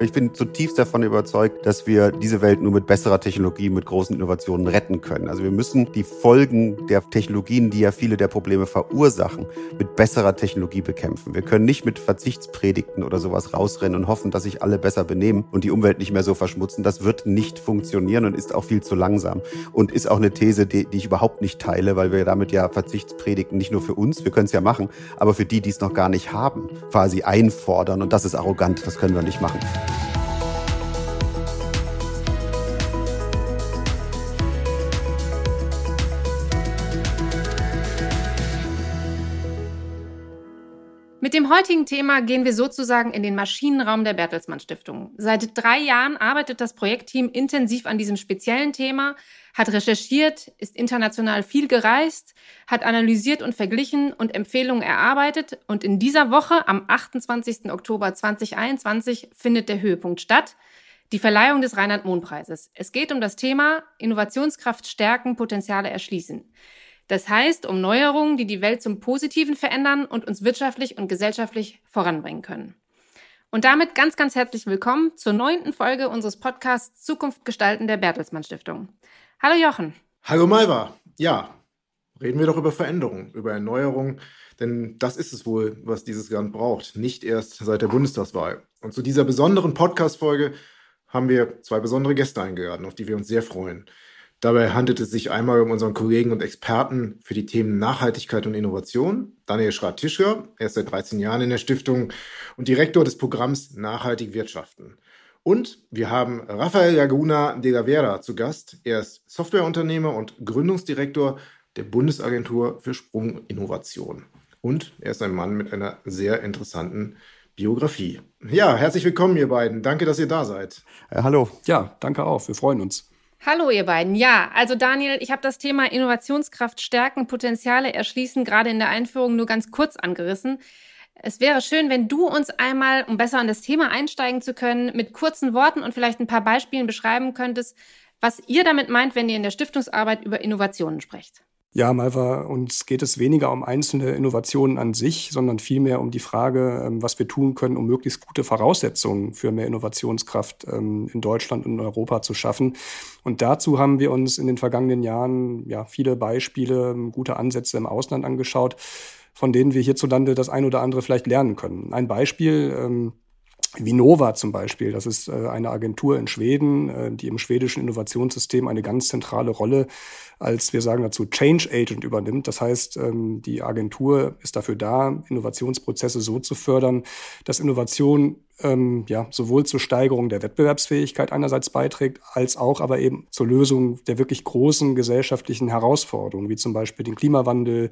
Ich bin zutiefst davon überzeugt, dass wir diese Welt nur mit besserer Technologie, mit großen Innovationen retten können. Also wir müssen die Folgen der Technologien, die ja viele der Probleme verursachen, mit besserer Technologie bekämpfen. Wir können nicht mit Verzichtspredigten oder sowas rausrennen und hoffen, dass sich alle besser benehmen und die Umwelt nicht mehr so verschmutzen. Das wird nicht funktionieren und ist auch viel zu langsam. Und ist auch eine These, die, die ich überhaupt nicht teile, weil wir damit ja Verzichtspredigten nicht nur für uns, wir können es ja machen, aber für die, die es noch gar nicht haben, quasi einfordern. Und das ist arrogant, das können wir nicht machen. Mit dem heutigen Thema gehen wir sozusagen in den Maschinenraum der Bertelsmann Stiftung. Seit drei Jahren arbeitet das Projektteam intensiv an diesem speziellen Thema, hat recherchiert, ist international viel gereist, hat analysiert und verglichen und Empfehlungen erarbeitet. Und in dieser Woche, am 28. Oktober 2021, findet der Höhepunkt statt. Die Verleihung des Reinhard-Mohn-Preises. Es geht um das Thema Innovationskraft stärken, Potenziale erschließen. Das heißt, um Neuerungen, die die Welt zum Positiven verändern und uns wirtschaftlich und gesellschaftlich voranbringen können. Und damit ganz, ganz herzlich willkommen zur neunten Folge unseres Podcasts Zukunft gestalten der Bertelsmann Stiftung. Hallo Jochen. Hallo Malva. Ja, reden wir doch über Veränderung, über Erneuerung, denn das ist es wohl, was dieses Land braucht, nicht erst seit der Bundestagswahl. Und zu dieser besonderen Podcast-Folge haben wir zwei besondere Gäste eingeladen, auf die wir uns sehr freuen. Dabei handelt es sich einmal um unseren Kollegen und Experten für die Themen Nachhaltigkeit und Innovation, Daniel Schrat-Tischler. Er ist seit 13 Jahren in der Stiftung und Direktor des Programms Nachhaltig Wirtschaften. Und wir haben Rafael Laguna de la Vera zu Gast. Er ist Softwareunternehmer und Gründungsdirektor der Bundesagentur für Sprunginnovation. Und er ist ein Mann mit einer sehr interessanten Biografie. Ja, herzlich willkommen, ihr beiden. Danke, dass ihr da seid. Äh, hallo. Ja, danke auch. Wir freuen uns. Hallo ihr beiden. Ja, also Daniel, ich habe das Thema Innovationskraft stärken, Potenziale erschließen gerade in der Einführung nur ganz kurz angerissen. Es wäre schön, wenn du uns einmal, um besser in das Thema einsteigen zu können, mit kurzen Worten und vielleicht ein paar Beispielen beschreiben könntest, was ihr damit meint, wenn ihr in der Stiftungsarbeit über Innovationen sprecht. Ja, Malva, uns geht es weniger um einzelne Innovationen an sich, sondern vielmehr um die Frage, ähm, was wir tun können, um möglichst gute Voraussetzungen für mehr Innovationskraft ähm, in Deutschland und in Europa zu schaffen. Und dazu haben wir uns in den vergangenen Jahren ja viele Beispiele, gute Ansätze im Ausland angeschaut, von denen wir hierzulande das ein oder andere vielleicht lernen können. Ein Beispiel, ähm, Vinova zum Beispiel, das ist äh, eine Agentur in Schweden, äh, die im schwedischen Innovationssystem eine ganz zentrale Rolle als, wir sagen dazu, Change Agent übernimmt. Das heißt, ähm, die Agentur ist dafür da, Innovationsprozesse so zu fördern, dass Innovation ähm, ja, sowohl zur Steigerung der Wettbewerbsfähigkeit einerseits beiträgt, als auch aber eben zur Lösung der wirklich großen gesellschaftlichen Herausforderungen, wie zum Beispiel den Klimawandel,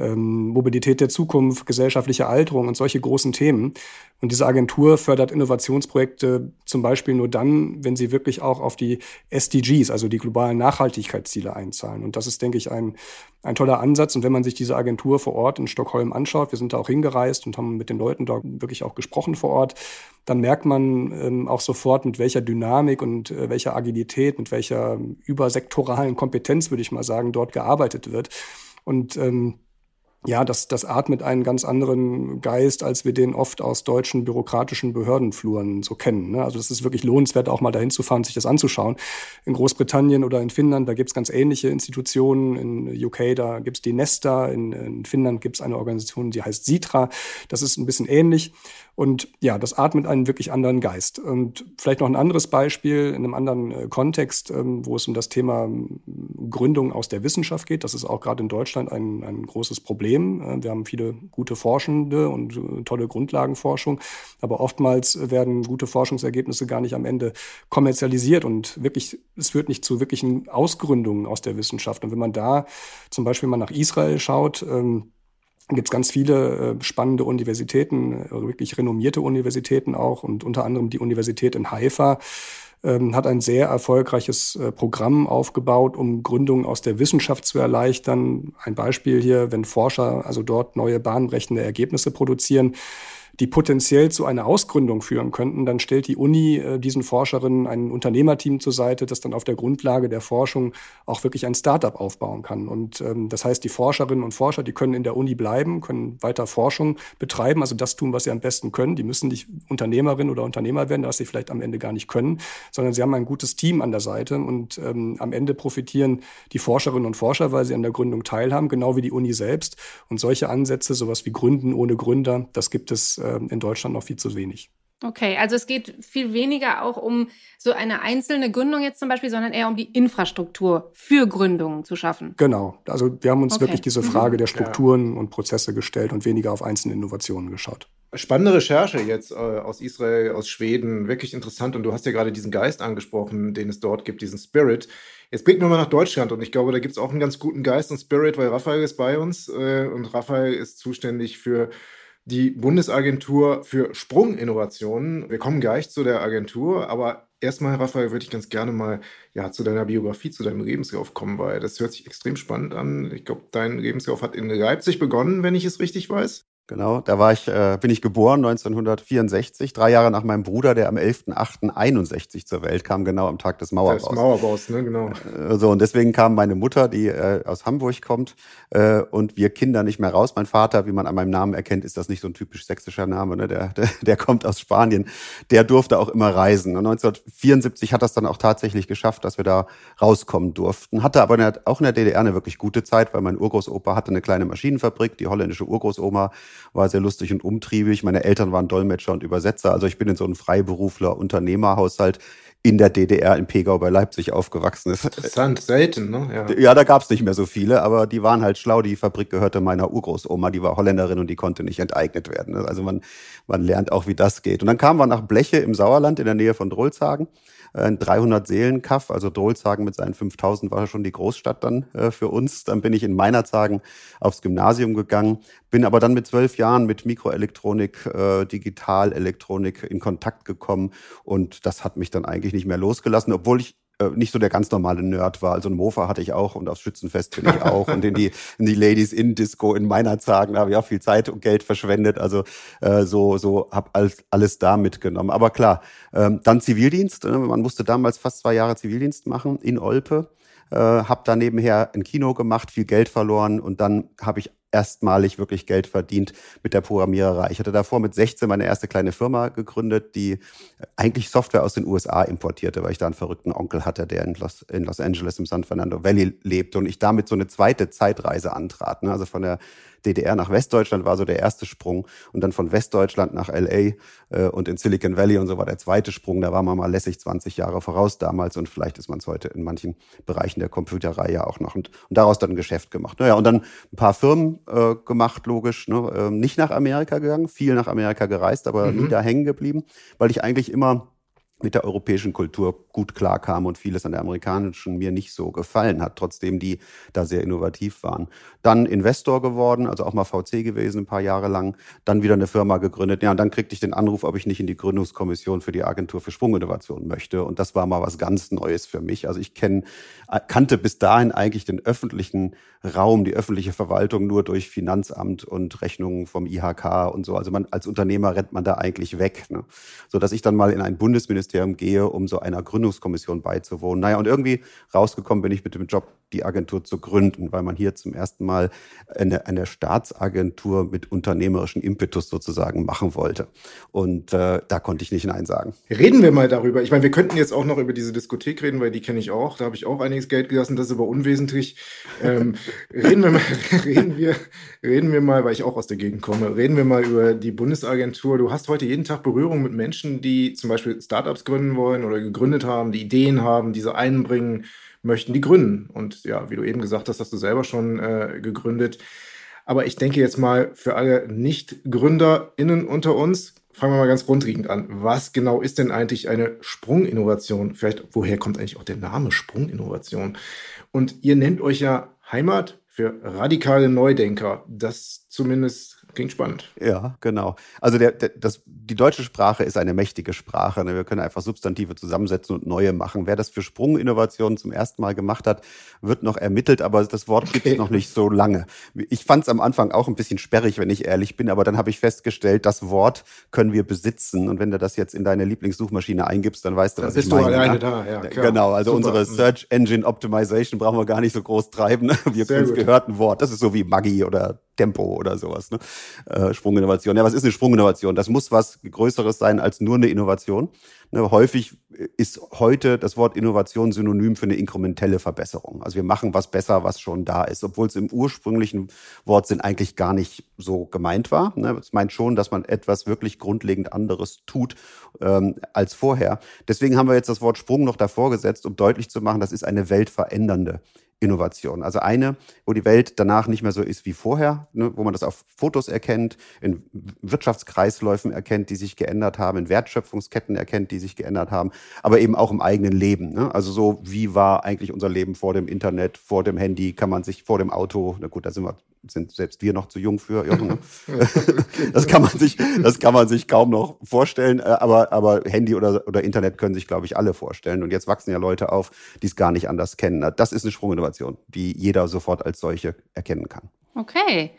ähm, Mobilität der Zukunft, gesellschaftliche Alterung und solche großen Themen. Und diese Agentur fördert Innovationsprojekte zum Beispiel nur dann, wenn sie wirklich auch auf die SDGs, also die globalen Nachhaltigkeitsziele einzahlen. Und das ist, denke ich, ein, ein toller Ansatz. Und wenn man sich diese Agentur vor Ort in Stockholm anschaut, wir sind da auch hingereist und haben mit den Leuten da wirklich auch gesprochen vor Ort, dann merkt man ähm, auch sofort, mit welcher Dynamik und äh, welcher Agilität, mit welcher übersektoralen Kompetenz, würde ich mal sagen, dort gearbeitet wird. Und ähm, ja, das, das atmet einen ganz anderen Geist, als wir den oft aus deutschen bürokratischen Behördenfluren so kennen. Ne? Also das ist wirklich lohnenswert, auch mal dahin zu fahren, sich das anzuschauen. In Großbritannien oder in Finnland, da gibt's ganz ähnliche Institutionen. In UK, da gibt's die Nesta. In, in Finnland gibt's eine Organisation, die heißt Sitra. Das ist ein bisschen ähnlich. Und ja, das atmet einen wirklich anderen Geist. Und vielleicht noch ein anderes Beispiel in einem anderen äh, Kontext, ähm, wo es um das Thema ähm, Gründung aus der Wissenschaft geht. Das ist auch gerade in Deutschland ein, ein großes Problem. Äh, wir haben viele gute Forschende und äh, tolle Grundlagenforschung, aber oftmals werden gute Forschungsergebnisse gar nicht am Ende kommerzialisiert und wirklich, es führt nicht zu wirklichen Ausgründungen aus der Wissenschaft. Und wenn man da zum Beispiel mal nach Israel schaut, ähm, gibt es ganz viele äh, spannende Universitäten, äh, wirklich renommierte Universitäten auch und unter anderem die Universität in Haifa ähm, hat ein sehr erfolgreiches äh, Programm aufgebaut, um Gründungen aus der Wissenschaft zu erleichtern. Ein Beispiel hier, wenn Forscher also dort neue bahnbrechende Ergebnisse produzieren, die potenziell zu einer Ausgründung führen könnten, dann stellt die Uni äh, diesen Forscherinnen ein Unternehmerteam zur Seite, das dann auf der Grundlage der Forschung auch wirklich ein Startup aufbauen kann. Und ähm, das heißt, die Forscherinnen und Forscher, die können in der Uni bleiben, können weiter Forschung betreiben, also das tun, was sie am besten können. Die müssen nicht Unternehmerin oder Unternehmer werden, was sie vielleicht am Ende gar nicht können, sondern sie haben ein gutes Team an der Seite und ähm, am Ende profitieren die Forscherinnen und Forscher, weil sie an der Gründung teilhaben, genau wie die Uni selbst. Und solche Ansätze, sowas wie Gründen ohne Gründer, das gibt es äh, in Deutschland noch viel zu wenig. Okay, also es geht viel weniger auch um so eine einzelne Gründung jetzt zum Beispiel, sondern eher um die Infrastruktur für Gründungen zu schaffen. Genau. Also wir haben uns okay. wirklich diese Frage der Strukturen ja. und Prozesse gestellt und weniger auf einzelne Innovationen geschaut. Spannende Recherche jetzt äh, aus Israel, aus Schweden, wirklich interessant. Und du hast ja gerade diesen Geist angesprochen, den es dort gibt, diesen Spirit. Jetzt blicken wir mal nach Deutschland und ich glaube, da gibt es auch einen ganz guten Geist und Spirit, weil Raphael ist bei uns äh, und Raphael ist zuständig für die Bundesagentur für Sprunginnovationen. Wir kommen gleich zu der Agentur, aber erstmal, Raphael, würde ich ganz gerne mal ja, zu deiner Biografie, zu deinem Lebenslauf kommen, weil das hört sich extrem spannend an. Ich glaube, dein Lebenslauf hat in Leipzig begonnen, wenn ich es richtig weiß. Genau, da war ich, äh, bin ich geboren 1964, drei Jahre nach meinem Bruder, der am 11.08.61 zur Welt kam, genau am Tag des Mauerbaus. Des Mauerbaus, ne, genau. Äh, so, und deswegen kam meine Mutter, die äh, aus Hamburg kommt, äh, und wir Kinder nicht mehr raus. Mein Vater, wie man an meinem Namen erkennt, ist das nicht so ein typisch sächsischer Name, ne? der, der, der kommt aus Spanien. Der durfte auch immer reisen. Und 1974 hat das dann auch tatsächlich geschafft, dass wir da rauskommen durften. Hatte aber auch in der DDR eine wirklich gute Zeit, weil mein Urgroßopa hatte eine kleine Maschinenfabrik, die holländische Urgroßoma war sehr lustig und umtriebig. Meine Eltern waren Dolmetscher und Übersetzer. Also ich bin in so einem Freiberufler Unternehmerhaushalt in der DDR in Pegau bei Leipzig aufgewachsen ist. Interessant, selten, ne? Ja, ja da gab es nicht mehr so viele, aber die waren halt schlau. Die Fabrik gehörte meiner Urgroßoma, die war Holländerin und die konnte nicht enteignet werden. Also man, man lernt auch, wie das geht. Und dann kamen wir nach Bleche im Sauerland in der Nähe von Drolshagen ein 300 Seelen Kaff, also Drolshagen mit seinen 5000 war schon die Großstadt dann äh, für uns. Dann bin ich in Meinerzhagen aufs Gymnasium gegangen, bin aber dann mit zwölf Jahren mit Mikroelektronik, äh, Digitalelektronik in Kontakt gekommen und das hat mich dann eigentlich nicht mehr losgelassen, obwohl ich nicht so der ganz normale Nerd war. Also ein Mofa hatte ich auch und aufs Schützenfest bin ich auch und in die, in die Ladies in Disco in meiner Zagen habe ich auch viel Zeit und Geld verschwendet. Also äh, so, so habe alles, alles da mitgenommen. Aber klar, ähm, dann Zivildienst. Äh, man musste damals fast zwei Jahre Zivildienst machen in Olpe. Äh, habe da nebenher ein Kino gemacht, viel Geld verloren und dann habe ich erstmalig wirklich Geld verdient mit der Programmiererei. Ich hatte davor mit 16 meine erste kleine Firma gegründet, die eigentlich Software aus den USA importierte, weil ich da einen verrückten Onkel hatte, der in Los, in Los Angeles im San Fernando Valley lebte und ich damit so eine zweite Zeitreise antrat. Ne? Also von der DDR nach Westdeutschland war so der erste Sprung und dann von Westdeutschland nach LA äh, und in Silicon Valley und so war der zweite Sprung. Da war man mal lässig 20 Jahre voraus damals und vielleicht ist man es heute in manchen Bereichen der Computerei ja auch noch und, und daraus dann ein Geschäft gemacht. Naja, und dann ein paar Firmen äh, gemacht, logisch. Ne? Ähm, nicht nach Amerika gegangen, viel nach Amerika gereist, aber mhm. nie da hängen geblieben, weil ich eigentlich immer mit der europäischen Kultur gut klarkam und vieles an der amerikanischen mir nicht so gefallen hat, trotzdem die da sehr innovativ waren. Dann Investor geworden, also auch mal VC gewesen ein paar Jahre lang, dann wieder eine Firma gegründet. Ja, und dann kriegte ich den Anruf, ob ich nicht in die Gründungskommission für die Agentur für Sprunginnovation möchte. Und das war mal was ganz Neues für mich. Also ich kenn, kannte bis dahin eigentlich den öffentlichen Raum, die öffentliche Verwaltung nur durch Finanzamt und Rechnungen vom IHK und so. Also man als Unternehmer rennt man da eigentlich weg. Ne? So dass ich dann mal in ein Bundesministerium gehe, um so einer Gründungskommission beizuwohnen. Naja, und irgendwie rausgekommen bin ich mit dem Job die Agentur zu gründen, weil man hier zum ersten Mal eine, eine Staatsagentur mit unternehmerischen Impetus sozusagen machen wollte. Und äh, da konnte ich nicht Nein sagen. Reden wir mal darüber. Ich meine, wir könnten jetzt auch noch über diese Diskothek reden, weil die kenne ich auch. Da habe ich auch einiges Geld gelassen, das ist aber unwesentlich. Ähm, reden wir mal, reden wir, reden wir mal, weil ich auch aus der Gegend komme, reden wir mal über die Bundesagentur. Du hast heute jeden Tag Berührung mit Menschen, die zum Beispiel Startups gründen wollen oder gegründet haben, die Ideen haben, diese einbringen möchten die gründen. Und ja, wie du eben gesagt hast, hast du selber schon äh, gegründet. Aber ich denke jetzt mal für alle Nicht-GründerInnen unter uns, fangen wir mal ganz grundlegend an. Was genau ist denn eigentlich eine Sprunginnovation? Vielleicht, woher kommt eigentlich auch der Name Sprunginnovation? Und ihr nennt euch ja Heimat für radikale Neudenker. Das zumindest klingt spannend. Ja, genau. Also der, der, das, die deutsche Sprache ist eine mächtige Sprache. Ne? Wir können einfach Substantive zusammensetzen und neue machen. Wer das für Sprunginnovationen zum ersten Mal gemacht hat, wird noch ermittelt, aber das Wort okay. gibt es noch nicht so lange. Ich fand es am Anfang auch ein bisschen sperrig, wenn ich ehrlich bin, aber dann habe ich festgestellt, das Wort können wir besitzen. Und wenn du das jetzt in deine Lieblingssuchmaschine eingibst, dann weißt du, was bist ich meine. Bist du alleine da, ja. Klar. Genau, also Super. unsere Search Engine Optimization brauchen wir gar nicht so groß treiben. Wir können es gehört ein Wort. Das ist so wie Maggi oder Tempo oder sowas. Ne? Äh, Sprunginnovation. Ja, was ist eine Sprunginnovation? Das muss was Größeres sein als nur eine Innovation. Ne, häufig ist heute das Wort Innovation synonym für eine inkrementelle Verbesserung. Also wir machen was besser, was schon da ist, obwohl es im ursprünglichen Wortsinn eigentlich gar nicht so gemeint war. Ne, es meint schon, dass man etwas wirklich grundlegend anderes tut ähm, als vorher. Deswegen haben wir jetzt das Wort Sprung noch davor gesetzt, um deutlich zu machen, das ist eine weltverändernde Innovation. Also eine, wo die Welt danach nicht mehr so ist wie vorher, ne, wo man das auf Fotos erkennt, in Wirtschaftskreisläufen erkennt, die sich geändert haben, in Wertschöpfungsketten erkennt, die sich geändert haben, aber eben auch im eigenen Leben. Ne? Also so, wie war eigentlich unser Leben vor dem Internet, vor dem Handy, kann man sich vor dem Auto, na gut, da sind wir sind selbst wir noch zu jung für. Jochen, ne? das kann man sich, das kann man sich kaum noch vorstellen. Äh, aber, aber Handy oder, oder Internet können sich, glaube ich, alle vorstellen. Und jetzt wachsen ja Leute auf, die es gar nicht anders kennen. Das ist eine Sprunginnovation, die jeder sofort als solche erkennen kann. Okay.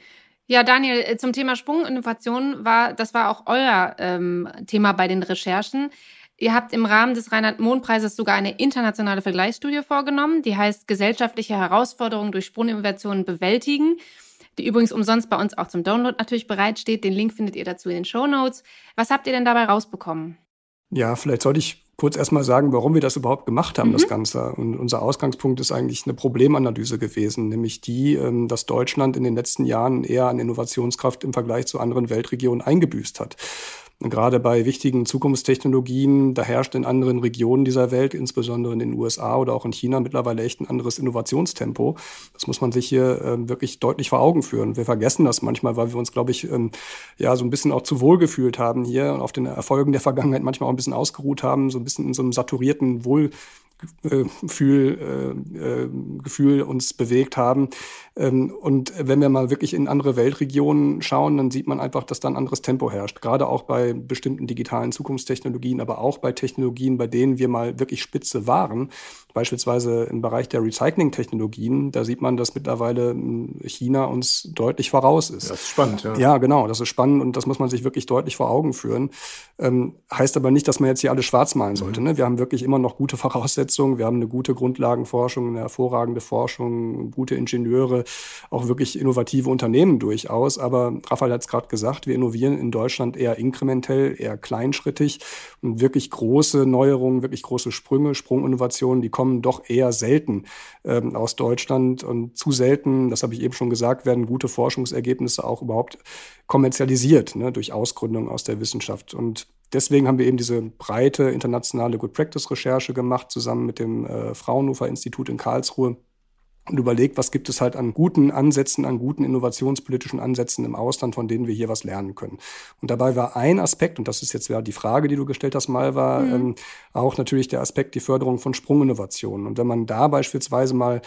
Ja, Daniel, äh, zum Thema Sprunginnovation war, das war auch euer ähm, Thema bei den Recherchen. Ihr habt im Rahmen des Reinhard-Mohn-Preises sogar eine internationale Vergleichsstudie vorgenommen, die heißt Gesellschaftliche Herausforderungen durch Sprunginnovationen bewältigen die übrigens umsonst bei uns auch zum Download natürlich bereitsteht. Den Link findet ihr dazu in den Show Notes. Was habt ihr denn dabei rausbekommen? Ja, vielleicht sollte ich kurz erstmal sagen, warum wir das überhaupt gemacht haben, mhm. das Ganze. Und unser Ausgangspunkt ist eigentlich eine Problemanalyse gewesen, nämlich die, ähm, dass Deutschland in den letzten Jahren eher an Innovationskraft im Vergleich zu anderen Weltregionen eingebüßt hat. Gerade bei wichtigen Zukunftstechnologien, da herrscht in anderen Regionen dieser Welt, insbesondere in den USA oder auch in China, mittlerweile echt ein anderes Innovationstempo. Das muss man sich hier äh, wirklich deutlich vor Augen führen. Wir vergessen das manchmal, weil wir uns, glaube ich, ähm, ja so ein bisschen auch zu wohl gefühlt haben hier und auf den Erfolgen der Vergangenheit manchmal auch ein bisschen ausgeruht haben, so ein bisschen in so einem saturierten Wohl Gefühl, äh, äh, Gefühl uns bewegt haben. Ähm, und wenn wir mal wirklich in andere Weltregionen schauen, dann sieht man einfach, dass da ein anderes Tempo herrscht. Gerade auch bei bestimmten digitalen Zukunftstechnologien, aber auch bei Technologien, bei denen wir mal wirklich spitze waren. Beispielsweise im Bereich der Recycling-Technologien, da sieht man, dass mittlerweile hm, China uns deutlich voraus ist. Das ist spannend, ja. Ja, genau, das ist spannend und das muss man sich wirklich deutlich vor Augen führen. Ähm, heißt aber nicht, dass man jetzt hier alles schwarz malen sollte. Mhm. Ne? Wir haben wirklich immer noch gute Voraussetzungen, wir haben eine gute Grundlagenforschung, eine hervorragende Forschung, gute Ingenieure, auch wirklich innovative Unternehmen durchaus. Aber Raphael hat es gerade gesagt, wir innovieren in Deutschland eher inkrementell, eher kleinschrittig und wirklich große Neuerungen, wirklich große Sprünge, Sprunginnovationen, die kommen doch eher selten ähm, aus Deutschland und zu selten, das habe ich eben schon gesagt, werden gute Forschungsergebnisse auch überhaupt kommerzialisiert ne, durch Ausgründung aus der Wissenschaft. Und deswegen haben wir eben diese breite internationale Good Practice Recherche gemacht, zusammen mit dem äh, Fraunhofer Institut in Karlsruhe und überlegt, was gibt es halt an guten Ansätzen, an guten innovationspolitischen Ansätzen im Ausland, von denen wir hier was lernen können. Und dabei war ein Aspekt, und das ist jetzt ja die Frage, die du gestellt hast, mal war mhm. ähm, auch natürlich der Aspekt die Förderung von Sprunginnovationen. Und wenn man da beispielsweise mal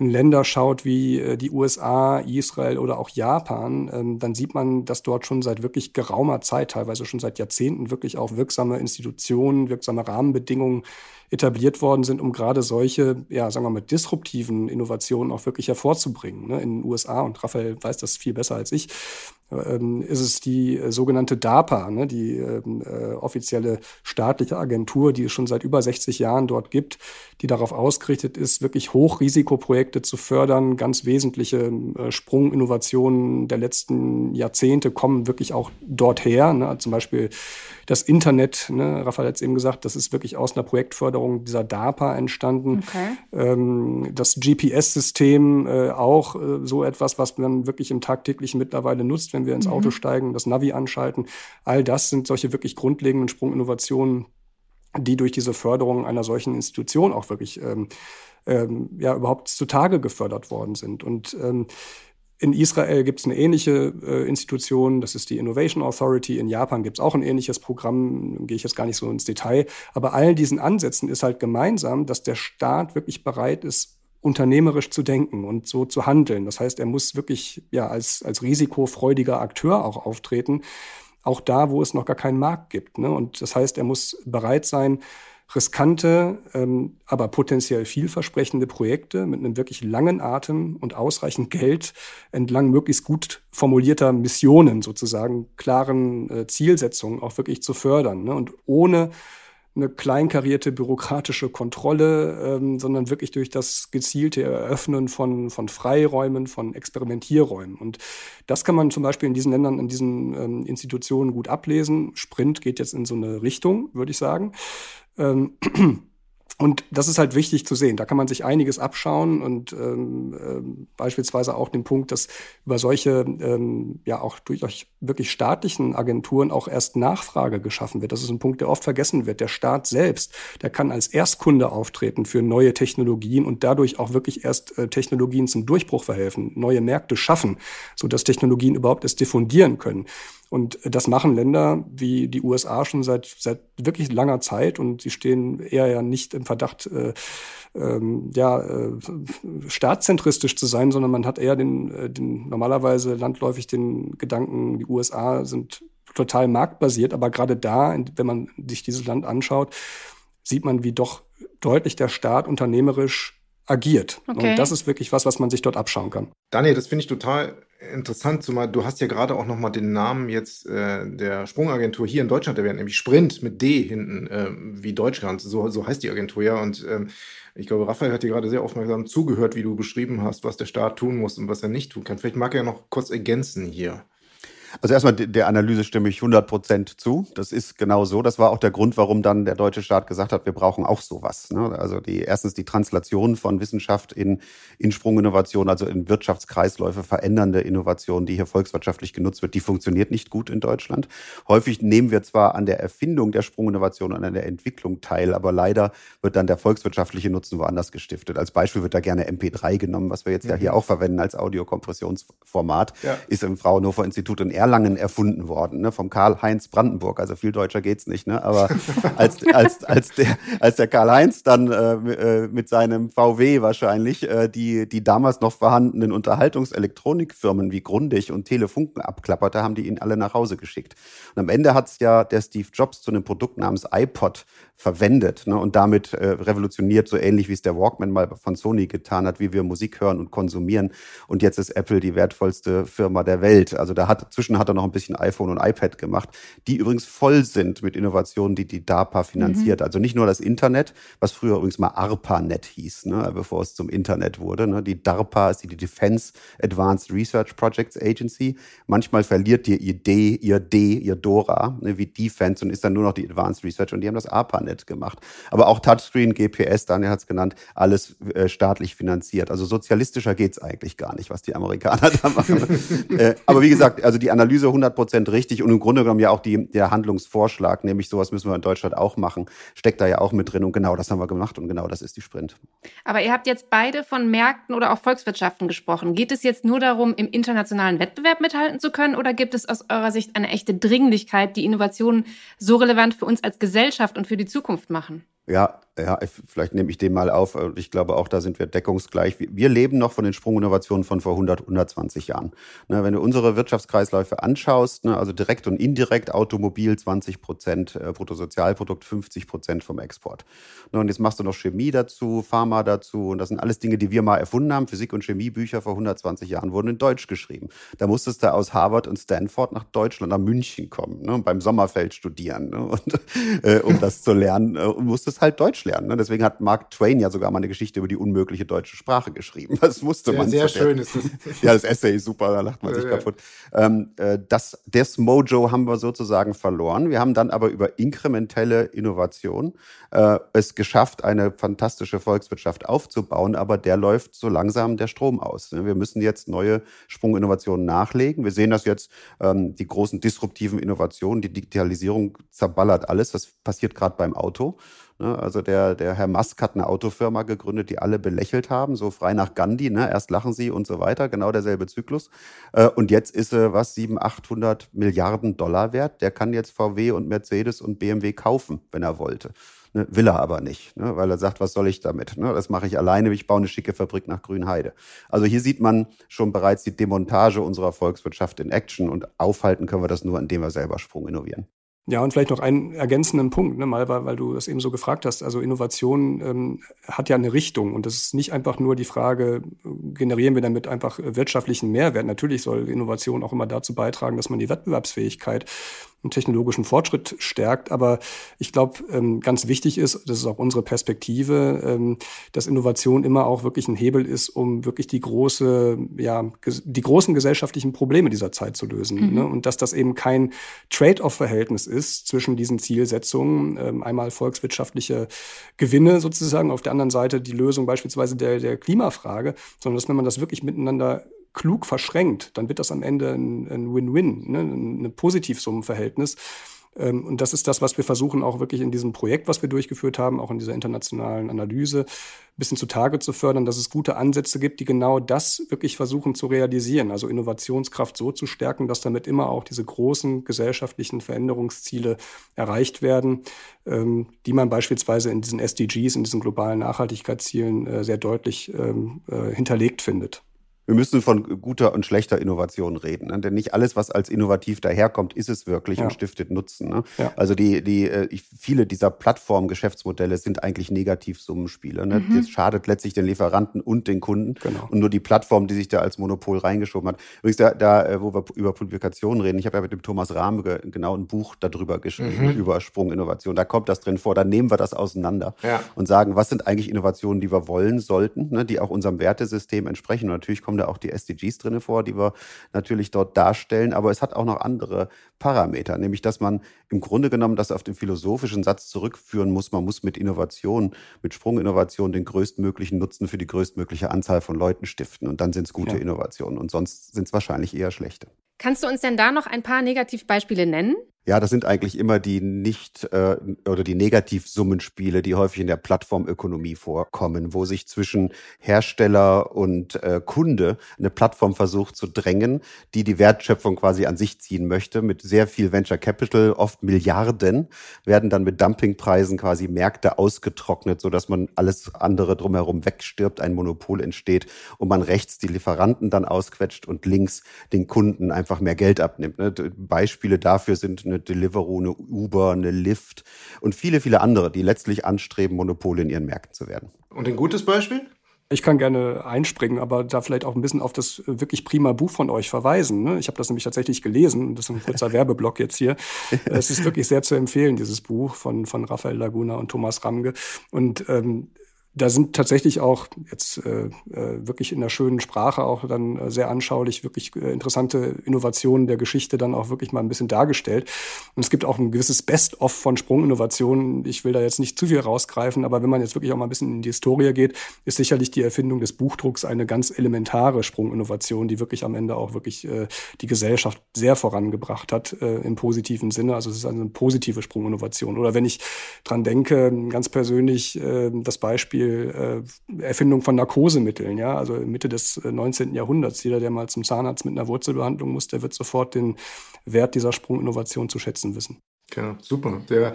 in Länder schaut wie äh, die USA, Israel oder auch Japan, ähm, dann sieht man, dass dort schon seit wirklich geraumer Zeit, teilweise schon seit Jahrzehnten, wirklich auch wirksame Institutionen, wirksame Rahmenbedingungen etabliert worden sind, um gerade solche, ja, sagen wir mal, disruptiven Innovationen auch wirklich hervorzubringen. Ne? In den USA, und Raphael weiß das viel besser als ich, ist es die äh, sogenannte DARPA, ne, die ähm, äh, offizielle staatliche Agentur, die es schon seit über 60 Jahren dort gibt, die darauf ausgerichtet ist, wirklich Hochrisikoprojekte zu fördern. Ganz wesentliche äh, Sprunginnovationen der letzten Jahrzehnte kommen wirklich auch dort her. Ne? Zum Beispiel das Internet, ne, Raphael hat es eben gesagt, das ist wirklich aus einer Projektförderung dieser DARPA entstanden. Okay. Ähm, das GPS-System äh, auch äh, so etwas, was man wirklich im tagtäglichen mittlerweile nutzt, wenn wir ins mhm. Auto steigen, das Navi anschalten. All das sind solche wirklich grundlegenden Sprunginnovationen, die durch diese Förderung einer solchen Institution auch wirklich ähm, ähm, ja überhaupt zutage gefördert worden sind. Und ähm, in Israel gibt es eine ähnliche äh, Institution, das ist die Innovation Authority. In Japan gibt es auch ein ähnliches Programm, gehe ich jetzt gar nicht so ins Detail. Aber allen diesen Ansätzen ist halt gemeinsam, dass der Staat wirklich bereit ist, unternehmerisch zu denken und so zu handeln. Das heißt, er muss wirklich ja als, als risikofreudiger Akteur auch auftreten, auch da, wo es noch gar keinen Markt gibt. Ne? Und das heißt, er muss bereit sein, riskante, ähm, aber potenziell vielversprechende Projekte mit einem wirklich langen Atem und ausreichend Geld entlang möglichst gut formulierter Missionen sozusagen, klaren äh, Zielsetzungen auch wirklich zu fördern. Ne? Und ohne eine kleinkarierte bürokratische Kontrolle, ähm, sondern wirklich durch das gezielte Eröffnen von, von Freiräumen, von Experimentierräumen. Und das kann man zum Beispiel in diesen Ländern, in diesen ähm, Institutionen gut ablesen. Sprint geht jetzt in so eine Richtung, würde ich sagen. Ähm, und das ist halt wichtig zu sehen. Da kann man sich einiges abschauen und ähm, äh, beispielsweise auch den Punkt, dass über solche, ähm, ja auch durch wirklich staatlichen Agenturen auch erst Nachfrage geschaffen wird. Das ist ein Punkt, der oft vergessen wird. Der Staat selbst, der kann als Erstkunde auftreten für neue Technologien und dadurch auch wirklich erst äh, Technologien zum Durchbruch verhelfen, neue Märkte schaffen, sodass Technologien überhaupt erst diffundieren können. Und das machen Länder wie die USA schon seit, seit wirklich langer Zeit und sie stehen eher ja nicht im Verdacht, äh, ähm, ja, äh, staatszentristisch zu sein, sondern man hat eher den, äh, den normalerweise landläufig den Gedanken, die USA sind total marktbasiert, aber gerade da, wenn man sich dieses Land anschaut, sieht man, wie doch deutlich der Staat unternehmerisch agiert. Okay. Und das ist wirklich was, was man sich dort abschauen kann. Daniel, das finde ich total interessant, zumal du hast ja gerade auch nochmal den Namen jetzt äh, der Sprungagentur hier in Deutschland erwähnt, nämlich Sprint mit D hinten, äh, wie Deutschland. So, so heißt die Agentur ja. Und ähm, ich glaube, Raphael hat dir gerade sehr aufmerksam zugehört, wie du beschrieben hast, was der Staat tun muss und was er nicht tun kann. Vielleicht mag er noch kurz ergänzen hier. Also erstmal der Analyse stimme ich 100 Prozent zu. Das ist genau so. Das war auch der Grund, warum dann der deutsche Staat gesagt hat, wir brauchen auch sowas. Ne? Also die, erstens die Translation von Wissenschaft in, in Sprunginnovation, also in Wirtschaftskreisläufe verändernde Innovation, die hier volkswirtschaftlich genutzt wird, die funktioniert nicht gut in Deutschland. Häufig nehmen wir zwar an der Erfindung der Sprunginnovation und an der Entwicklung teil, aber leider wird dann der volkswirtschaftliche Nutzen woanders gestiftet. Als Beispiel wird da gerne MP3 genommen, was wir jetzt mhm. ja hier auch verwenden als Audiokompressionsformat, ja. ist im Fraunhofer Institut in Erlangen erfunden worden, ne, vom Karl-Heinz Brandenburg. Also viel deutscher geht's nicht, ne? Aber als, als, als der, als der Karl-Heinz dann äh, äh mit seinem VW wahrscheinlich äh, die, die damals noch vorhandenen Unterhaltungselektronikfirmen wie Grundig und Telefunken abklapperte, haben die ihn alle nach Hause geschickt. Und am Ende hat's ja der Steve Jobs zu einem Produkt namens iPod verwendet ne, und damit äh, revolutioniert, so ähnlich wie es der Walkman mal von Sony getan hat, wie wir Musik hören und konsumieren. Und jetzt ist Apple die wertvollste Firma der Welt. Also da hat zwischen hat er noch ein bisschen iPhone und iPad gemacht, die übrigens voll sind mit Innovationen, die die DARPA finanziert. Mhm. Also nicht nur das Internet, was früher übrigens mal ARPANET hieß, ne, bevor es zum Internet wurde. Ne. Die DARPA ist die Defense Advanced Research Projects Agency. Manchmal verliert die Idee ihr D, ihr Dora, ne, wie Defense und ist dann nur noch die Advanced Research und die haben das ARPANET gemacht. Aber auch Touchscreen, GPS, Daniel hat es genannt, alles äh, staatlich finanziert. Also sozialistischer geht es eigentlich gar nicht, was die Amerikaner da machen. äh, aber wie gesagt, also die Analyse 100% richtig und im Grunde genommen ja auch die, der Handlungsvorschlag, nämlich sowas müssen wir in Deutschland auch machen, steckt da ja auch mit drin und genau das haben wir gemacht und genau das ist die Sprint. Aber ihr habt jetzt beide von Märkten oder auch Volkswirtschaften gesprochen. Geht es jetzt nur darum, im internationalen Wettbewerb mithalten zu können oder gibt es aus eurer Sicht eine echte Dringlichkeit, die Innovationen so relevant für uns als Gesellschaft und für die Zukunft Zukunft machen. Ja, ja, vielleicht nehme ich den mal auf. Ich glaube, auch da sind wir deckungsgleich. Wir leben noch von den Sprunginnovationen von vor 100, 120 Jahren. Ne, wenn du unsere Wirtschaftskreisläufe anschaust, ne, also direkt und indirekt, Automobil 20 Prozent, äh, Bruttosozialprodukt 50 Prozent vom Export. Ne, und jetzt machst du noch Chemie dazu, Pharma dazu. Und das sind alles Dinge, die wir mal erfunden haben. Physik- und Chemiebücher vor 120 Jahren wurden in Deutsch geschrieben. Da musstest du aus Harvard und Stanford nach Deutschland, nach München kommen ne, und beim Sommerfeld studieren, ne, und, äh, um das zu lernen. Äh, und musstest halt Deutsch lernen. Ne? Deswegen hat Mark Twain ja sogar mal eine Geschichte über die unmögliche deutsche Sprache geschrieben. Das musste man. Sehr schön ist das. ja, das Essay ist super, da lacht man sich ja, kaputt. Ähm, äh, das, das Mojo haben wir sozusagen verloren. Wir haben dann aber über inkrementelle Innovation äh, es geschafft, eine fantastische Volkswirtschaft aufzubauen, aber der läuft so langsam der Strom aus. Ne? Wir müssen jetzt neue Sprunginnovationen nachlegen. Wir sehen das jetzt, ähm, die großen disruptiven Innovationen, die Digitalisierung zerballert alles. Das passiert gerade beim Auto. Ne? Also der, der Herr Musk hat eine Autofirma gegründet, die alle belächelt haben, so frei nach Gandhi, ne? erst lachen sie und so weiter, genau derselbe Zyklus. Äh, und jetzt ist er was, 700, 800 Milliarden Dollar wert. Der kann jetzt VW und Mercedes und BMW kaufen, wenn er wollte. Ne, will er aber nicht, ne, weil er sagt, was soll ich damit? Ne, das mache ich alleine, ich baue eine schicke Fabrik nach Grünheide. Also hier sieht man schon bereits die Demontage unserer Volkswirtschaft in Action und aufhalten können wir das nur, indem wir selber Sprung innovieren. Ja, und vielleicht noch einen ergänzenden Punkt, ne, mal, weil, weil du das eben so gefragt hast. Also Innovation ähm, hat ja eine Richtung und das ist nicht einfach nur die Frage, generieren wir damit einfach wirtschaftlichen Mehrwert. Natürlich soll Innovation auch immer dazu beitragen, dass man die Wettbewerbsfähigkeit und technologischen Fortschritt stärkt. Aber ich glaube, ähm, ganz wichtig ist, das ist auch unsere Perspektive, ähm, dass Innovation immer auch wirklich ein Hebel ist, um wirklich die große, ja, die großen gesellschaftlichen Probleme dieser Zeit zu lösen. Mhm. Ne? Und dass das eben kein Trade-off-Verhältnis ist zwischen diesen Zielsetzungen. Ähm, einmal volkswirtschaftliche Gewinne sozusagen, auf der anderen Seite die Lösung beispielsweise der, der Klimafrage, sondern dass wenn man das wirklich miteinander klug verschränkt, dann wird das am Ende ein Win-Win, ne? ein Positivsummenverhältnis. Ähm, und das ist das, was wir versuchen, auch wirklich in diesem Projekt, was wir durchgeführt haben, auch in dieser internationalen Analyse, ein bisschen zutage zu fördern, dass es gute Ansätze gibt, die genau das wirklich versuchen zu realisieren. Also Innovationskraft so zu stärken, dass damit immer auch diese großen gesellschaftlichen Veränderungsziele erreicht werden, ähm, die man beispielsweise in diesen SDGs, in diesen globalen Nachhaltigkeitszielen äh, sehr deutlich ähm, äh, hinterlegt findet wir müssen von guter und schlechter Innovation reden. Ne? Denn nicht alles, was als innovativ daherkommt, ist es wirklich ja. und stiftet Nutzen. Ne? Ja. Also die, die, äh, viele dieser Plattform-Geschäftsmodelle sind eigentlich Negativsummenspiele. Ne? Mhm. Das schadet letztlich den Lieferanten und den Kunden. Genau. Und nur die Plattform, die sich da als Monopol reingeschoben hat. Übrigens, da, da äh, wo wir über Publikationen reden, ich habe ja mit dem Thomas Rahme genau ein Buch darüber geschrieben, mhm. über Sprunginnovation. Da kommt das drin vor. Da nehmen wir das auseinander ja. und sagen, was sind eigentlich Innovationen, die wir wollen sollten, ne? die auch unserem Wertesystem entsprechen. Und natürlich kommen da auch die SDGs drin vor, die wir natürlich dort darstellen. Aber es hat auch noch andere Parameter, nämlich dass man im Grunde genommen das auf den philosophischen Satz zurückführen muss. Man muss mit Innovation, mit Sprunginnovation den größtmöglichen Nutzen für die größtmögliche Anzahl von Leuten stiften. Und dann sind es gute ja. Innovationen. Und sonst sind es wahrscheinlich eher schlechte. Kannst du uns denn da noch ein paar Negativbeispiele nennen? Ja, das sind eigentlich immer die nicht äh, oder die Negativsummenspiele, die häufig in der Plattformökonomie vorkommen, wo sich zwischen Hersteller und äh, Kunde eine Plattform versucht zu drängen, die die Wertschöpfung quasi an sich ziehen möchte. Mit sehr viel Venture Capital, oft Milliarden, werden dann mit Dumpingpreisen quasi Märkte ausgetrocknet, so dass man alles andere drumherum wegstirbt, ein Monopol entsteht und man rechts die Lieferanten dann ausquetscht und links den Kunden einfach mehr Geld abnimmt. Ne? Beispiele dafür sind eine Deliveroo, eine Uber, eine Lyft und viele, viele andere, die letztlich anstreben, Monopole in ihren Märkten zu werden. Und ein gutes Beispiel? Ich kann gerne einspringen, aber da vielleicht auch ein bisschen auf das wirklich prima Buch von euch verweisen. Ne? Ich habe das nämlich tatsächlich gelesen. Das ist ein kurzer Werbeblock jetzt hier. Es ist wirklich sehr zu empfehlen, dieses Buch von, von Raphael Laguna und Thomas Ramge. Und ähm, da sind tatsächlich auch jetzt äh, äh, wirklich in der schönen Sprache auch dann äh, sehr anschaulich wirklich äh, interessante Innovationen der Geschichte dann auch wirklich mal ein bisschen dargestellt. Und es gibt auch ein gewisses Best-of von Sprunginnovationen. Ich will da jetzt nicht zu viel rausgreifen, aber wenn man jetzt wirklich auch mal ein bisschen in die Historie geht, ist sicherlich die Erfindung des Buchdrucks eine ganz elementare Sprunginnovation, die wirklich am Ende auch wirklich äh, die Gesellschaft sehr vorangebracht hat äh, im positiven Sinne. Also es ist eine positive Sprunginnovation. Oder wenn ich dran denke, ganz persönlich das Beispiel Beispiel äh, Erfindung von Narkosemitteln, ja, also Mitte des 19. Äh, Jahrhunderts. Jeder, der mal zum Zahnarzt mit einer Wurzelbehandlung muss, der wird sofort den Wert dieser Sprunginnovation zu schätzen wissen. Ja, super. Der,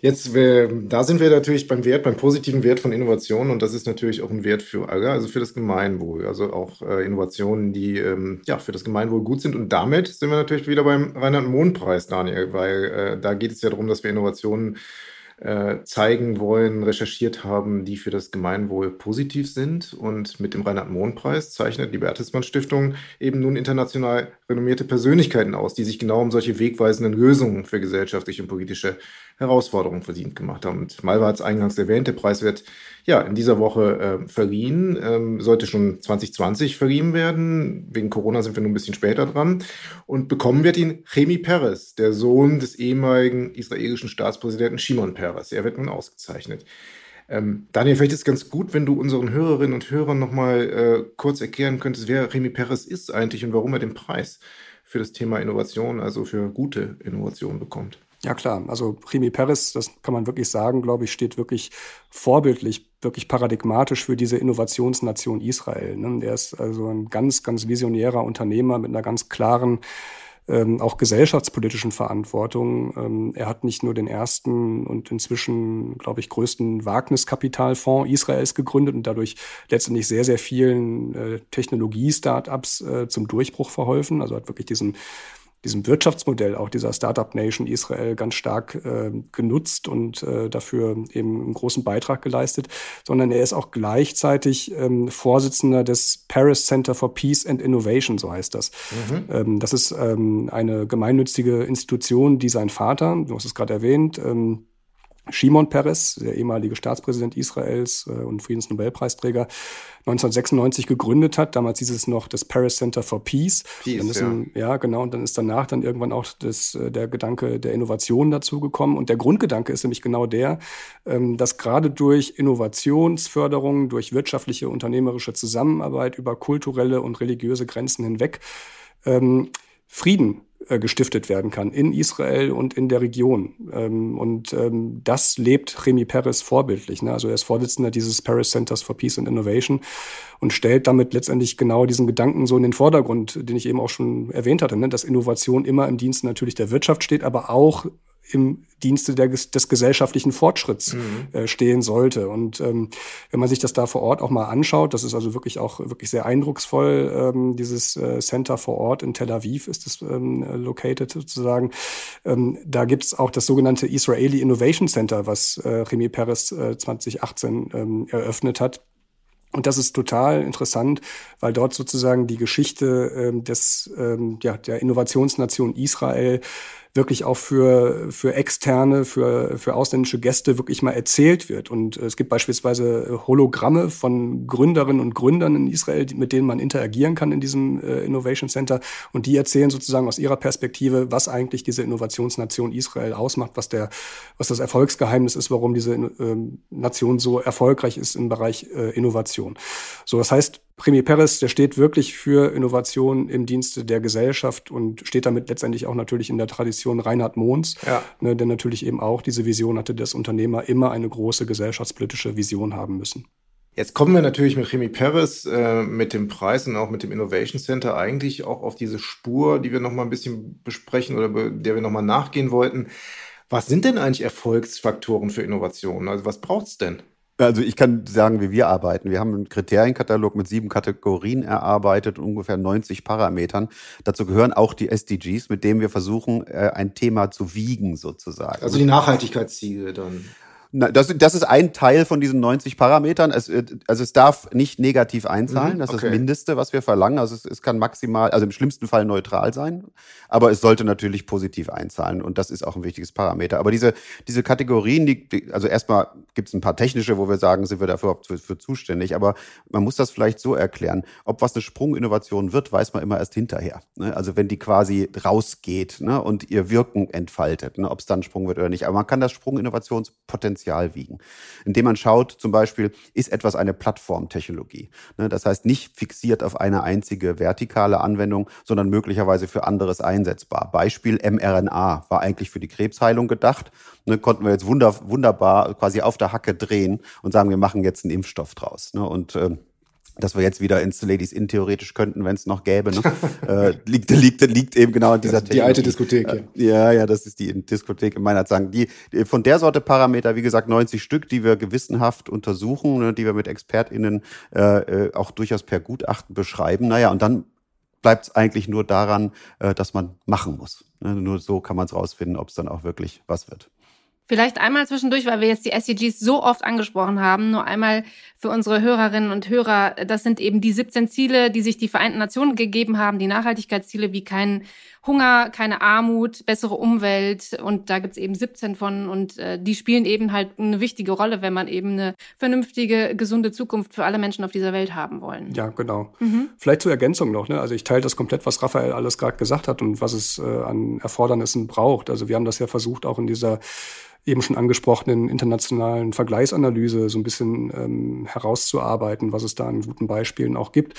jetzt, wir, da sind wir natürlich beim Wert, beim positiven Wert von Innovationen und das ist natürlich auch ein Wert für alle, also für das Gemeinwohl. Also auch äh, Innovationen, die ähm, ja für das Gemeinwohl gut sind. Und damit sind wir natürlich wieder beim Reinhard-Mohn-Preis, Daniel, weil äh, da geht es ja darum, dass wir Innovationen äh, zeigen wollen, recherchiert haben, die für das Gemeinwohl positiv sind. Und mit dem Reinhard-Mohn-Preis zeichnet die Bertelsmann Stiftung eben nun international renommierte Persönlichkeiten aus, die sich genau um solche wegweisenden Lösungen für gesellschaftliche und politische Herausforderungen verdient gemacht haben. Und Malva hat es eingangs erwähnt, der Preis wird ja in dieser Woche äh, verliehen, ähm, sollte schon 2020 verliehen werden. Wegen Corona sind wir nur ein bisschen später dran. Und bekommen wird ihn Chemi Peres, der Sohn des ehemaligen israelischen Staatspräsidenten Shimon Peres. Er wird nun ausgezeichnet. Ähm, Daniel, vielleicht ist es ganz gut, wenn du unseren Hörerinnen und Hörern nochmal äh, kurz erklären könntest, wer Remy Peres ist eigentlich und warum er den Preis für das Thema Innovation, also für gute Innovation bekommt. Ja klar, also Remy Peres, das kann man wirklich sagen, glaube ich, steht wirklich vorbildlich, wirklich paradigmatisch für diese Innovationsnation Israel. Ne? Der ist also ein ganz, ganz visionärer Unternehmer mit einer ganz klaren ähm, auch gesellschaftspolitischen Verantwortung. Ähm, er hat nicht nur den ersten und inzwischen, glaube ich, größten Wagniskapitalfonds Israels gegründet und dadurch letztendlich sehr, sehr vielen äh, Technologie-Startups äh, zum Durchbruch verholfen. Also hat wirklich diesen diesem Wirtschaftsmodell auch dieser Startup Nation Israel ganz stark äh, genutzt und äh, dafür eben einen großen Beitrag geleistet, sondern er ist auch gleichzeitig ähm, Vorsitzender des Paris Center for Peace and Innovation, so heißt das. Mhm. Ähm, das ist ähm, eine gemeinnützige Institution, die sein Vater, du hast es gerade erwähnt, ähm, Shimon Peres, der ehemalige Staatspräsident Israels äh, und Friedensnobelpreisträger, 1996 gegründet hat. Damals hieß es noch das Paris Center for Peace. Peace ja. Ein, ja. genau. Und dann ist danach dann irgendwann auch das, äh, der Gedanke der Innovation dazugekommen. Und der Grundgedanke ist nämlich genau der, ähm, dass gerade durch Innovationsförderung, durch wirtschaftliche, unternehmerische Zusammenarbeit über kulturelle und religiöse Grenzen hinweg ähm, Frieden gestiftet werden kann in Israel und in der Region. Ähm, und ähm, das lebt Remy Peres vorbildlich. Ne? Also er ist Vorsitzender dieses Paris Centers for Peace and Innovation und stellt damit letztendlich genau diesen Gedanken so in den Vordergrund, den ich eben auch schon erwähnt hatte, ne? dass Innovation immer im Dienst natürlich der Wirtschaft steht, aber auch im Dienste der, des gesellschaftlichen Fortschritts mhm. äh, stehen sollte. Und ähm, wenn man sich das da vor Ort auch mal anschaut, das ist also wirklich auch wirklich sehr eindrucksvoll, ähm, dieses äh, Center vor Ort in Tel Aviv ist es ähm, located sozusagen. Ähm, da gibt es auch das sogenannte Israeli Innovation Center, was äh, Remy Peres äh, 2018 ähm, eröffnet hat. Und das ist total interessant, weil dort sozusagen die Geschichte ähm, des, ähm, ja, der Innovationsnation Israel wirklich auch für, für externe, für, für ausländische Gäste wirklich mal erzählt wird. Und es gibt beispielsweise Hologramme von Gründerinnen und Gründern in Israel, mit denen man interagieren kann in diesem äh, Innovation Center. Und die erzählen sozusagen aus ihrer Perspektive, was eigentlich diese Innovationsnation Israel ausmacht, was der, was das Erfolgsgeheimnis ist, warum diese äh, Nation so erfolgreich ist im Bereich äh, Innovation. So, das heißt, Premier Perez, der steht wirklich für Innovation im Dienste der Gesellschaft und steht damit letztendlich auch natürlich in der Tradition Reinhard Mohns, ja. ne, der natürlich eben auch diese Vision hatte, dass Unternehmer immer eine große gesellschaftspolitische Vision haben müssen. Jetzt kommen wir natürlich mit Remy Perez, äh, mit dem Preis und auch mit dem Innovation Center eigentlich auch auf diese Spur, die wir noch mal ein bisschen besprechen oder der wir noch mal nachgehen wollten. Was sind denn eigentlich Erfolgsfaktoren für Innovationen? Also was braucht es denn? Also ich kann sagen, wie wir arbeiten. Wir haben einen Kriterienkatalog mit sieben Kategorien erarbeitet, ungefähr 90 Parametern. Dazu gehören auch die SDGs, mit denen wir versuchen, äh, ein Thema zu wiegen sozusagen. Also die Nachhaltigkeitsziele dann. Das, das ist ein Teil von diesen 90 Parametern. Es, äh, also es darf nicht negativ einzahlen. Mhm, das ist das Mindeste, was wir verlangen. Also es, es kann maximal, also im schlimmsten Fall neutral sein, aber es sollte natürlich positiv einzahlen und das ist auch ein wichtiges Parameter. Aber diese, diese Kategorien, die, also erstmal gibt es ein paar technische, wo wir sagen, sind wir dafür für, für zuständig, aber man muss das vielleicht so erklären. Ob was eine Sprunginnovation wird, weiß man immer erst hinterher. Ne? Also wenn die quasi rausgeht ne? und ihr Wirken entfaltet, ne? ob es dann Sprung wird oder nicht. Aber man kann das Sprunginnovationspotenzial Potenzial wiegen. Indem man schaut, zum Beispiel, ist etwas eine Plattformtechnologie. Ne, das heißt, nicht fixiert auf eine einzige vertikale Anwendung, sondern möglicherweise für anderes einsetzbar. Beispiel mRNA war eigentlich für die Krebsheilung gedacht. Ne, konnten wir jetzt wunderbar quasi auf der Hacke drehen und sagen, wir machen jetzt einen Impfstoff draus. Ne, und ähm, dass wir jetzt wieder ins Ladies In theoretisch könnten, wenn es noch gäbe. Ne? äh, liegt, liegt, liegt eben genau in dieser Die alte Diskothek. Äh, ja, ja, das ist die Diskothek in meiner Sagen. Die, die, von der Sorte Parameter, wie gesagt, 90 Stück, die wir gewissenhaft untersuchen, ne, die wir mit ExpertInnen äh, äh, auch durchaus per Gutachten beschreiben. Naja, und dann bleibt es eigentlich nur daran, äh, dass man machen muss. Ne? Nur so kann man es rausfinden, ob es dann auch wirklich was wird. Vielleicht einmal zwischendurch, weil wir jetzt die SDGs so oft angesprochen haben, nur einmal für unsere Hörerinnen und Hörer. Das sind eben die 17 Ziele, die sich die Vereinten Nationen gegeben haben, die Nachhaltigkeitsziele wie kein Hunger, keine Armut, bessere Umwelt und da gibt's eben 17 von und äh, die spielen eben halt eine wichtige Rolle, wenn man eben eine vernünftige, gesunde Zukunft für alle Menschen auf dieser Welt haben wollen. Ja, genau. Mhm. Vielleicht zur Ergänzung noch, ne? Also ich teile das komplett, was Raphael alles gerade gesagt hat und was es äh, an Erfordernissen braucht. Also wir haben das ja versucht, auch in dieser eben schon angesprochenen internationalen Vergleichsanalyse so ein bisschen ähm, herauszuarbeiten, was es da an guten Beispielen auch gibt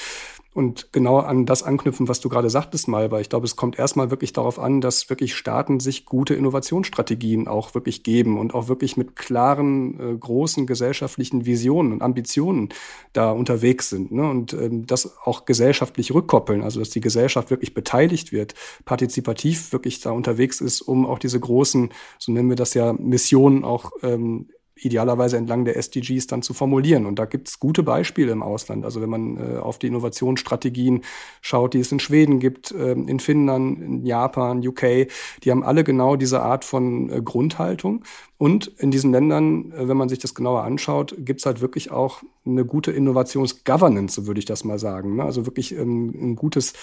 und genau an das anknüpfen, was du gerade sagtest mal, weil ich glaube, es kommt erstmal wirklich darauf an, dass wirklich Staaten sich gute Innovationsstrategien auch wirklich geben und auch wirklich mit klaren, äh, großen gesellschaftlichen Visionen und Ambitionen da unterwegs sind. Ne? Und ähm, das auch gesellschaftlich rückkoppeln, also dass die Gesellschaft wirklich beteiligt wird, partizipativ wirklich da unterwegs ist, um auch diese großen, so nennen wir das ja, Missionen auch ähm, idealerweise entlang der SDGs dann zu formulieren. Und da gibt es gute Beispiele im Ausland. Also wenn man äh, auf die Innovationsstrategien schaut, die es in Schweden gibt, äh, in Finnland, in Japan, UK, die haben alle genau diese Art von äh, Grundhaltung. Und in diesen Ländern, äh, wenn man sich das genauer anschaut, gibt es halt wirklich auch eine gute Innovationsgovernance, so würde ich das mal sagen. Ne? Also wirklich ähm, ein gutes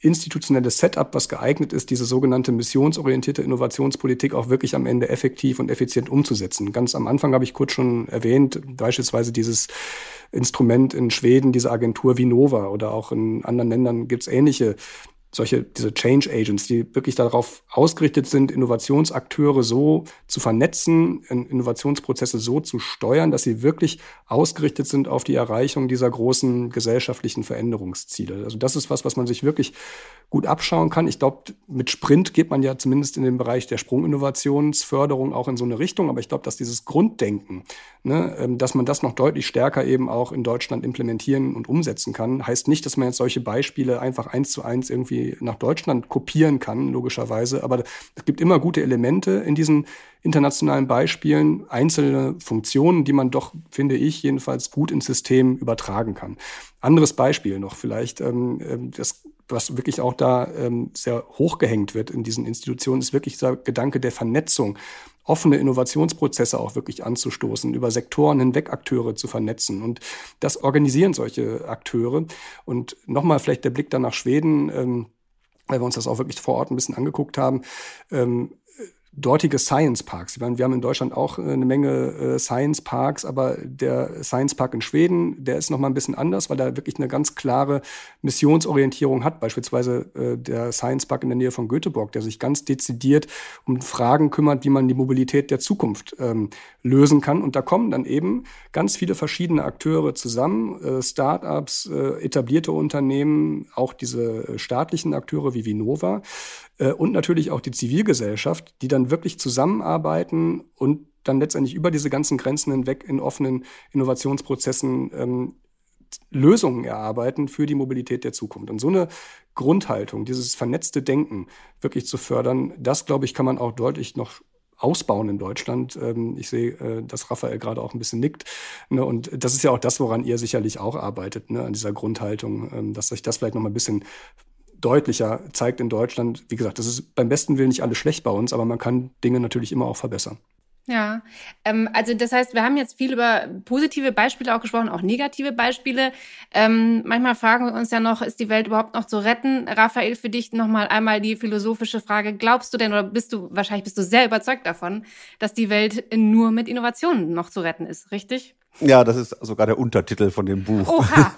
institutionelles Setup, was geeignet ist, diese sogenannte missionsorientierte Innovationspolitik auch wirklich am Ende effektiv und effizient umzusetzen. Ganz am Anfang habe ich kurz schon erwähnt, beispielsweise dieses Instrument in Schweden, diese Agentur Vinova oder auch in anderen Ländern gibt es ähnliche solche, diese Change Agents, die wirklich darauf ausgerichtet sind, Innovationsakteure so zu vernetzen, Innovationsprozesse so zu steuern, dass sie wirklich ausgerichtet sind auf die Erreichung dieser großen gesellschaftlichen Veränderungsziele. Also das ist was, was man sich wirklich gut abschauen kann. Ich glaube, mit Sprint geht man ja zumindest in dem Bereich der Sprunginnovationsförderung auch in so eine Richtung. Aber ich glaube, dass dieses Grunddenken, ne, ähm, dass man das noch deutlich stärker eben auch in Deutschland implementieren und umsetzen kann, heißt nicht, dass man jetzt solche Beispiele einfach eins zu eins irgendwie nach Deutschland kopieren kann, logischerweise. Aber es gibt immer gute Elemente in diesen internationalen Beispielen, einzelne Funktionen, die man doch, finde ich, jedenfalls gut ins System übertragen kann. Anderes Beispiel noch vielleicht, ähm, ähm das was wirklich auch da ähm, sehr hochgehängt wird in diesen Institutionen, ist wirklich dieser Gedanke der Vernetzung, offene Innovationsprozesse auch wirklich anzustoßen, über Sektoren hinweg Akteure zu vernetzen. Und das organisieren solche Akteure. Und nochmal vielleicht der Blick dann nach Schweden, ähm, weil wir uns das auch wirklich vor Ort ein bisschen angeguckt haben. Ähm, dortige Science Parks. wir haben in Deutschland auch äh, eine Menge äh, Science Parks, aber der Science Park in Schweden, der ist noch mal ein bisschen anders, weil er wirklich eine ganz klare Missionsorientierung hat. Beispielsweise äh, der Science Park in der Nähe von Göteborg, der sich ganz dezidiert um Fragen kümmert, wie man die Mobilität der Zukunft ähm, lösen kann. Und da kommen dann eben ganz viele verschiedene Akteure zusammen, äh, Startups, etablierte Unternehmen, auch diese staatlichen Akteure wie Vinova und natürlich auch die Zivilgesellschaft, die dann wirklich zusammenarbeiten und dann letztendlich über diese ganzen Grenzen hinweg in offenen Innovationsprozessen ähm, Lösungen erarbeiten für die Mobilität der Zukunft. Und so eine Grundhaltung, dieses vernetzte Denken wirklich zu fördern, das, glaube ich, kann man auch deutlich noch ausbauen in Deutschland. Ähm, ich sehe, äh, dass Raphael gerade auch ein bisschen nickt. Ne? Und das ist ja auch das, woran ihr sicherlich auch arbeitet, ne? an dieser Grundhaltung, ähm, dass sich das vielleicht noch mal ein bisschen deutlicher zeigt in Deutschland. Wie gesagt, das ist beim besten Willen nicht alles schlecht bei uns, aber man kann Dinge natürlich immer auch verbessern. Ja, ähm, also das heißt, wir haben jetzt viel über positive Beispiele auch gesprochen, auch negative Beispiele. Ähm, manchmal fragen wir uns ja noch, ist die Welt überhaupt noch zu retten? Raphael, für dich nochmal einmal die philosophische Frage, glaubst du denn oder bist du, wahrscheinlich bist du sehr überzeugt davon, dass die Welt nur mit Innovationen noch zu retten ist, richtig? Ja, das ist sogar der Untertitel von dem Buch. Oha.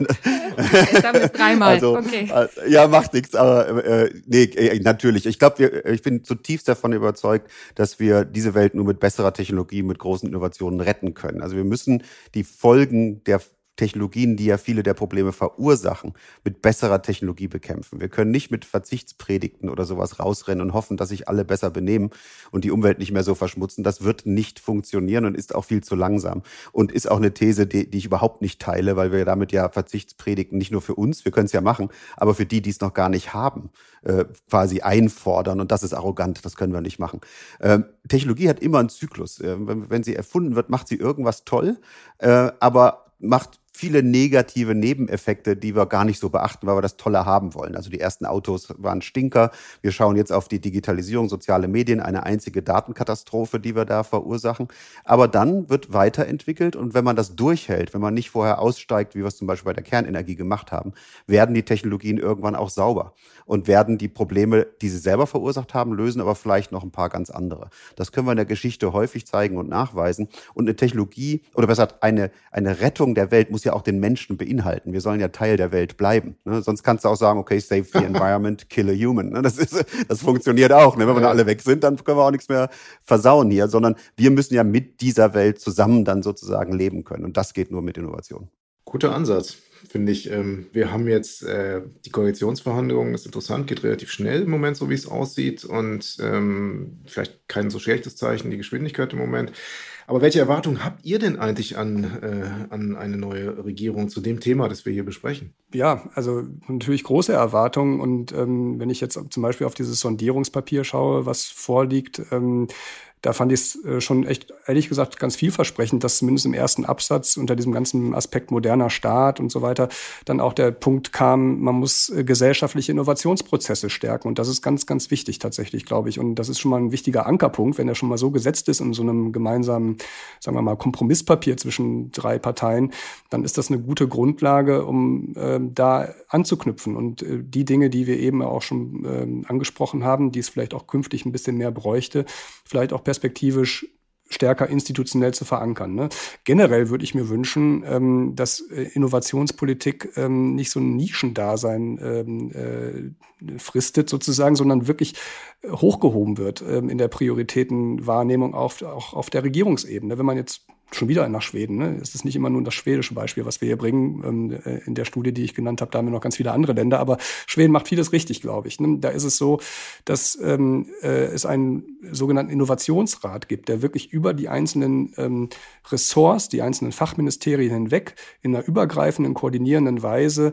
Dann ist dreimal. Also, okay. Äh, ja, macht nichts, aber äh, nee, äh, natürlich. Ich glaube, ich bin zutiefst davon überzeugt, dass wir diese Welt nur mit besserer Technologie, mit großen Innovationen retten können. Also wir müssen die Folgen der Technologien, die ja viele der Probleme verursachen, mit besserer Technologie bekämpfen. Wir können nicht mit Verzichtspredigten oder sowas rausrennen und hoffen, dass sich alle besser benehmen und die Umwelt nicht mehr so verschmutzen. Das wird nicht funktionieren und ist auch viel zu langsam. Und ist auch eine These, die, die ich überhaupt nicht teile, weil wir damit ja Verzichtspredigten nicht nur für uns, wir können es ja machen, aber für die, die es noch gar nicht haben, äh, quasi einfordern. Und das ist arrogant, das können wir nicht machen. Ähm, Technologie hat immer einen Zyklus. Äh, wenn, wenn sie erfunden wird, macht sie irgendwas toll, äh, aber macht viele negative Nebeneffekte, die wir gar nicht so beachten, weil wir das Tolle haben wollen. Also die ersten Autos waren Stinker. Wir schauen jetzt auf die Digitalisierung, soziale Medien, eine einzige Datenkatastrophe, die wir da verursachen. Aber dann wird weiterentwickelt und wenn man das durchhält, wenn man nicht vorher aussteigt, wie wir es zum Beispiel bei der Kernenergie gemacht haben, werden die Technologien irgendwann auch sauber und werden die Probleme, die sie selber verursacht haben, lösen, aber vielleicht noch ein paar ganz andere. Das können wir in der Geschichte häufig zeigen und nachweisen. Und eine Technologie, oder besser eine, eine Rettung der Welt muss ja auch den Menschen beinhalten. Wir sollen ja Teil der Welt bleiben. Ne? Sonst kannst du auch sagen, okay, save the environment, kill a human. Ne? Das, ist, das funktioniert auch. Ne? Wenn wir ja. alle weg sind, dann können wir auch nichts mehr versauen hier, sondern wir müssen ja mit dieser Welt zusammen dann sozusagen leben können. Und das geht nur mit Innovation. Guter Ansatz finde ich. Ähm, wir haben jetzt äh, die Koalitionsverhandlungen, ist interessant, geht relativ schnell im Moment, so wie es aussieht. Und ähm, vielleicht kein so schlechtes Zeichen, die Geschwindigkeit im Moment. Aber welche Erwartungen habt ihr denn eigentlich an, äh, an eine neue Regierung zu dem Thema, das wir hier besprechen? Ja, also natürlich große Erwartungen. Und ähm, wenn ich jetzt zum Beispiel auf dieses Sondierungspapier schaue, was vorliegt, ähm, da fand ich es äh, schon echt, ehrlich gesagt, ganz vielversprechend, dass zumindest im ersten Absatz unter diesem ganzen Aspekt moderner Staat und so weiter dann auch der Punkt kam, man muss äh, gesellschaftliche Innovationsprozesse stärken. Und das ist ganz, ganz wichtig tatsächlich, glaube ich. Und das ist schon mal ein wichtiger Ankerpunkt, wenn er schon mal so gesetzt ist in so einem gemeinsamen, sagen wir mal, Kompromisspapier zwischen drei Parteien, dann ist das eine gute Grundlage, um äh, da anzuknüpfen. Und äh, die Dinge, die wir eben auch schon äh, angesprochen haben, die es vielleicht auch künftig ein bisschen mehr bräuchte, vielleicht auch perspektivisch stärker institutionell zu verankern. Ne? Generell würde ich mir wünschen, ähm, dass äh, Innovationspolitik ähm, nicht so ein Nischendasein ähm, äh, fristet sozusagen, sondern wirklich hochgehoben wird ähm, in der Prioritätenwahrnehmung auf, auch auf der Regierungsebene. Wenn man jetzt schon wieder nach Schweden. Ne? Es ist nicht immer nur das schwedische Beispiel, was wir hier bringen. Ähm, äh, in der Studie, die ich genannt habe, da haben wir noch ganz viele andere Länder. Aber Schweden macht vieles richtig, glaube ich. Ne? Da ist es so, dass ähm, äh, es einen sogenannten Innovationsrat gibt, der wirklich über die einzelnen ähm, Ressorts, die einzelnen Fachministerien hinweg in einer übergreifenden, koordinierenden Weise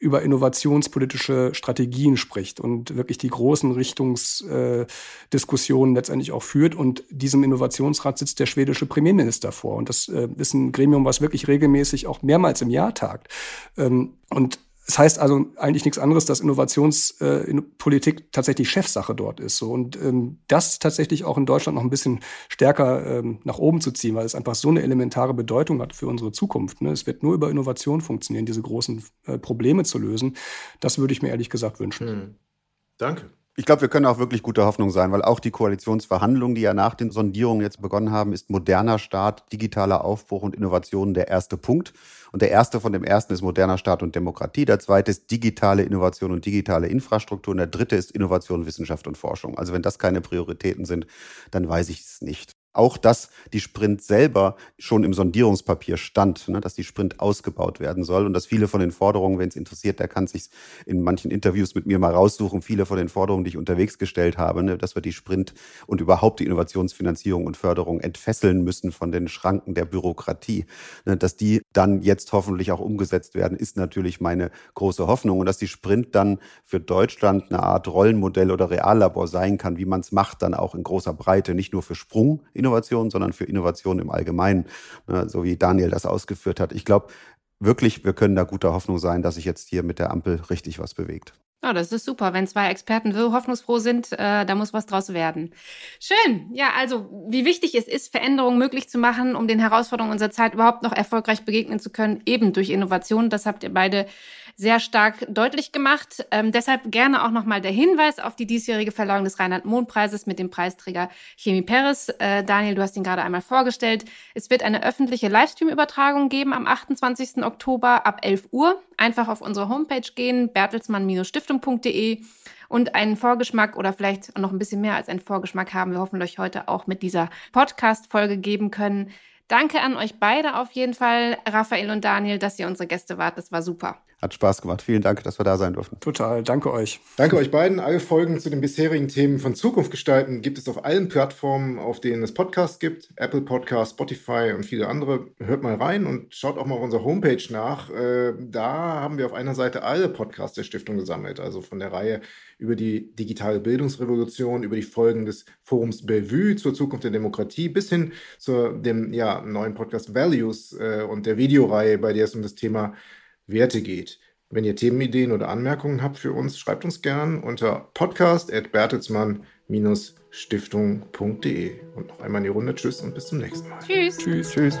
über innovationspolitische Strategien spricht und wirklich die großen Richtungsdiskussionen äh, letztendlich auch führt. Und diesem Innovationsrat sitzt der schwedische Premierminister vor. Und das äh, ist ein Gremium, was wirklich regelmäßig auch mehrmals im Jahr tagt. Ähm, und das heißt also eigentlich nichts anderes, dass Innovationspolitik äh, tatsächlich Chefsache dort ist. So. Und ähm, das tatsächlich auch in Deutschland noch ein bisschen stärker ähm, nach oben zu ziehen, weil es einfach so eine elementare Bedeutung hat für unsere Zukunft. Ne? Es wird nur über Innovation funktionieren, diese großen äh, Probleme zu lösen. Das würde ich mir ehrlich gesagt wünschen. Hm. Danke. Ich glaube, wir können auch wirklich gute Hoffnung sein, weil auch die Koalitionsverhandlungen, die ja nach den Sondierungen jetzt begonnen haben, ist moderner Staat, digitaler Aufbruch und Innovation der erste Punkt. Und der erste von dem ersten ist moderner Staat und Demokratie. Der zweite ist digitale Innovation und digitale Infrastruktur. Und der dritte ist Innovation, Wissenschaft und Forschung. Also wenn das keine Prioritäten sind, dann weiß ich es nicht auch, dass die Sprint selber schon im Sondierungspapier stand, ne, dass die Sprint ausgebaut werden soll und dass viele von den Forderungen, wenn es interessiert, der kann sich in manchen Interviews mit mir mal raussuchen, viele von den Forderungen, die ich unterwegs gestellt habe, ne, dass wir die Sprint und überhaupt die Innovationsfinanzierung und Förderung entfesseln müssen von den Schranken der Bürokratie. Ne, dass die dann jetzt hoffentlich auch umgesetzt werden, ist natürlich meine große Hoffnung und dass die Sprint dann für Deutschland eine Art Rollenmodell oder Reallabor sein kann, wie man es macht, dann auch in großer Breite, nicht nur für Sprung Innovation, sondern für Innovation im Allgemeinen, ne, so wie Daniel das ausgeführt hat. Ich glaube wirklich, wir können da guter Hoffnung sein, dass sich jetzt hier mit der Ampel richtig was bewegt. Oh, das ist super. Wenn zwei Experten so hoffnungsfroh sind, äh, da muss was draus werden. Schön. Ja, also wie wichtig es ist, Veränderungen möglich zu machen, um den Herausforderungen unserer Zeit überhaupt noch erfolgreich begegnen zu können, eben durch Innovation. Das habt ihr beide sehr stark deutlich gemacht. Ähm, deshalb gerne auch nochmal der Hinweis auf die diesjährige Verleihung des Rheinland-Mohn-Preises mit dem Preisträger Chemie Peres. Äh, Daniel, du hast ihn gerade einmal vorgestellt. Es wird eine öffentliche Livestream-Übertragung geben am 28. Oktober ab 11 Uhr. Einfach auf unsere Homepage gehen, bertelsmann-stiftung.de und einen Vorgeschmack oder vielleicht noch ein bisschen mehr als einen Vorgeschmack haben wir hoffentlich heute auch mit dieser Podcast-Folge geben können. Danke an euch beide auf jeden Fall, Raphael und Daniel, dass ihr unsere Gäste wart. Das war super. Hat Spaß gemacht. Vielen Dank, dass wir da sein durften. Total. Danke euch. Danke euch beiden. Alle Folgen zu den bisherigen Themen von Zukunft gestalten gibt es auf allen Plattformen, auf denen es Podcasts gibt. Apple Podcast, Spotify und viele andere. Hört mal rein und schaut auch mal auf unserer Homepage nach. Äh, da haben wir auf einer Seite alle Podcasts der Stiftung gesammelt. Also von der Reihe über die digitale Bildungsrevolution, über die Folgen des Forums Bellevue zur Zukunft der Demokratie bis hin zu dem ja, neuen Podcast Values äh, und der Videoreihe, bei der es um das Thema Werte geht. Wenn ihr Themenideen oder Anmerkungen habt für uns, schreibt uns gern unter podcast.bertelsmann-stiftung.de. Und noch einmal in die Runde. Tschüss und bis zum nächsten Mal. Tschüss. Tschüss. Tschüss.